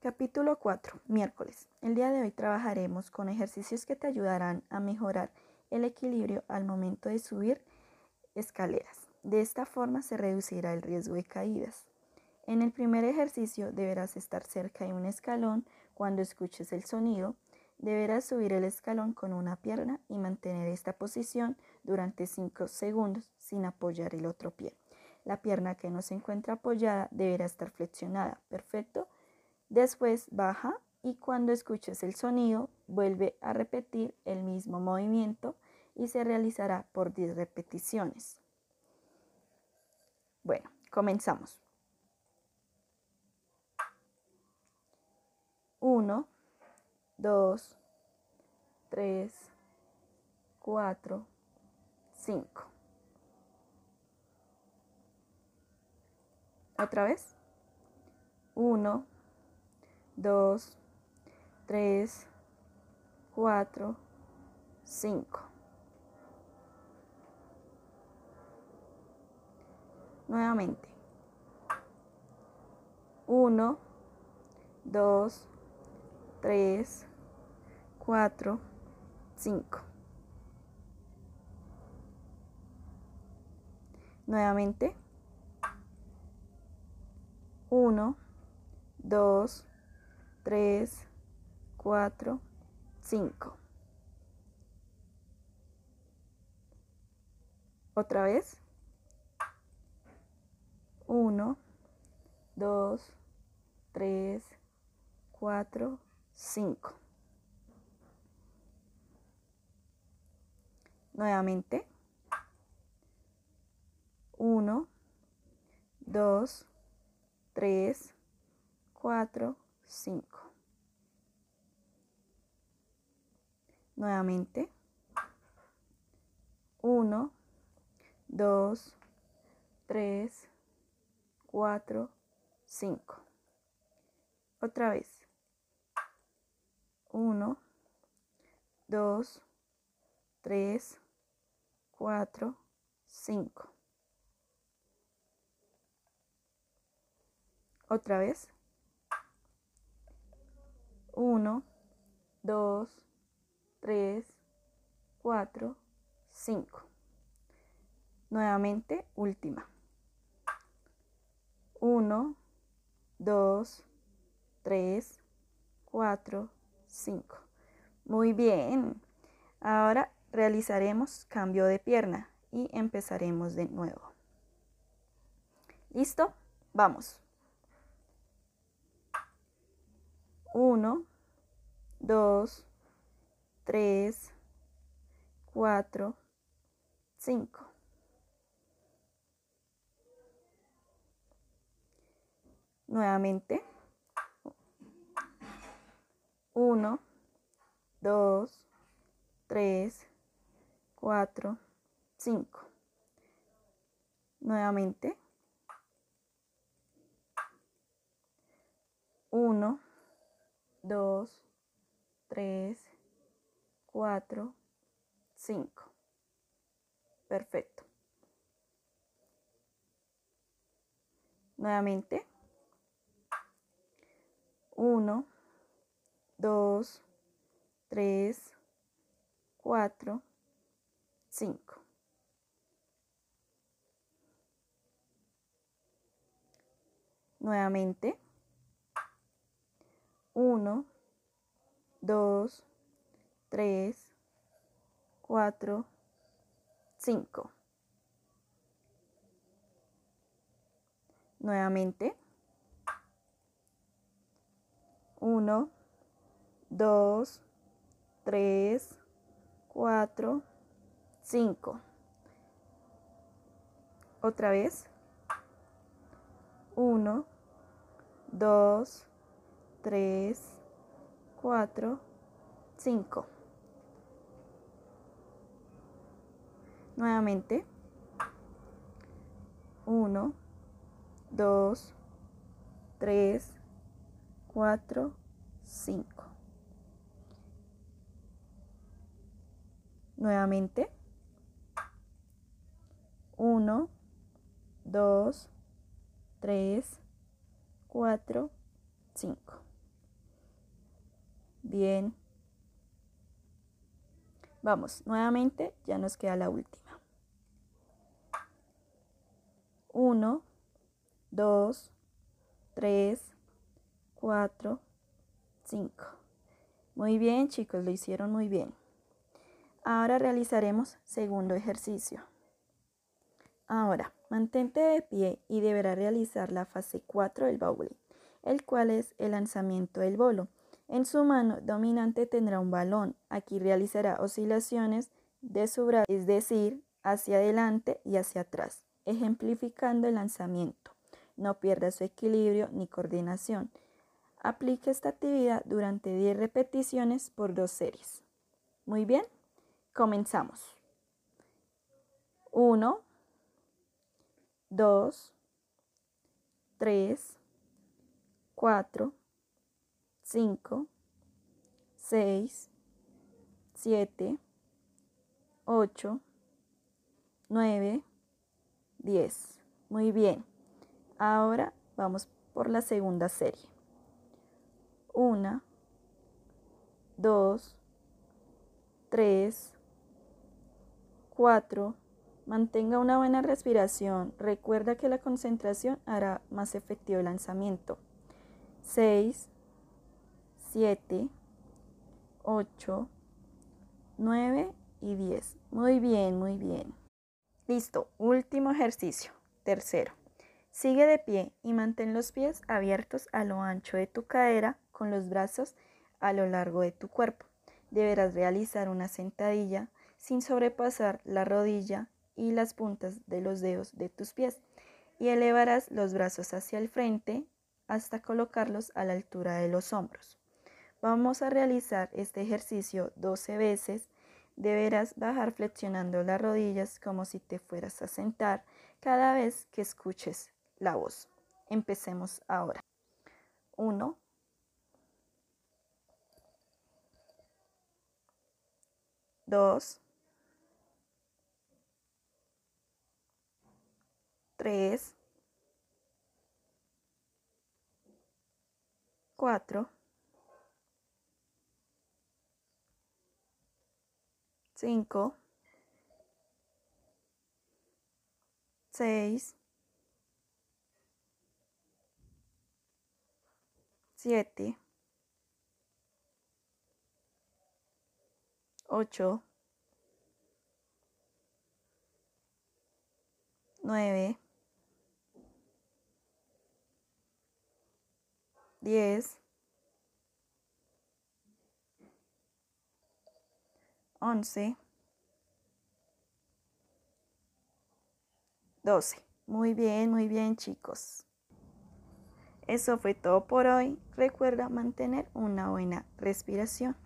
Capítulo 4. Miércoles. El día de hoy trabajaremos con ejercicios que te ayudarán a mejorar el equilibrio al momento de subir escaleras. De esta forma se reducirá el riesgo de caídas. En el primer ejercicio deberás estar cerca de un escalón cuando escuches el sonido. Deberás subir el escalón con una pierna y mantener esta posición durante 5 segundos sin apoyar el otro pie. La pierna que no se encuentra apoyada deberá estar flexionada. Perfecto. Después baja y cuando escuches el sonido vuelve a repetir el mismo movimiento y se realizará por 10 repeticiones. Bueno, comenzamos. 1, 2, 3, 4, 5. Otra vez. 1, 2, 3, 4, 5. Nuevamente. 1, 2, 3, 4, 5. Nuevamente. 1, 2, 3, 4, 5. Otra vez. 1, 2, 3, 4, 5. Nuevamente. 1, 2, 3, 4, 5. Nuevamente. 1, 2, 3, 4, 5. Otra vez. 1, 2, 3, 4, 5. Otra vez. 1, 2, 3, 4, 5. Nuevamente, última. 1, 2, 3, 4, 5. Muy bien. Ahora realizaremos cambio de pierna y empezaremos de nuevo. ¿Listo? Vamos. 1, 2, 3, 4, 5. Nuevamente. 1, 2, 3, 4, 5. Nuevamente. 1, 2, 3, 4, 5. Perfecto. Nuevamente. 1, 2, 3, 4, 5. Nuevamente. 1, 2, 3, 4, 5. Nuevamente. 1, 2, 3, 4, 5. Otra vez. 1, 2, 3, 4, 5. Nuevamente. 1, 2, 3, 4, 5. Nuevamente. 1, 2, 3, 4, 5. Bien. Vamos, nuevamente ya nos queda la última. 1, 2, 3, 4, 5. Muy bien chicos, lo hicieron muy bien. Ahora realizaremos segundo ejercicio. Ahora, mantente de pie y deberá realizar la fase 4 del bowling, el cual es el lanzamiento del bolo. En su mano dominante tendrá un balón. Aquí realizará oscilaciones de su brazo, es decir, hacia adelante y hacia atrás, ejemplificando el lanzamiento. No pierda su equilibrio ni coordinación. Aplique esta actividad durante 10 repeticiones por dos series. Muy bien, comenzamos. 1, 2, 3, 4, 5, 6, 7, 8, 9, 10. Muy bien. Ahora vamos por la segunda serie. 1, 2, 3, 4. Mantenga una buena respiración. Recuerda que la concentración hará más efectivo el lanzamiento. 6, 7, 8, 9 y 10. Muy bien, muy bien. Listo, último ejercicio. Tercero. Sigue de pie y mantén los pies abiertos a lo ancho de tu cadera con los brazos a lo largo de tu cuerpo. Deberás realizar una sentadilla sin sobrepasar la rodilla y las puntas de los dedos de tus pies y elevarás los brazos hacia el frente hasta colocarlos a la altura de los hombros. Vamos a realizar este ejercicio 12 veces. Deberás bajar flexionando las rodillas como si te fueras a sentar cada vez que escuches la voz. Empecemos ahora. 1. 2. 3. 4. 5, 6, 7, 8, 9, 10, 11, 12. Muy bien, muy bien chicos. Eso fue todo por hoy. Recuerda mantener una buena respiración.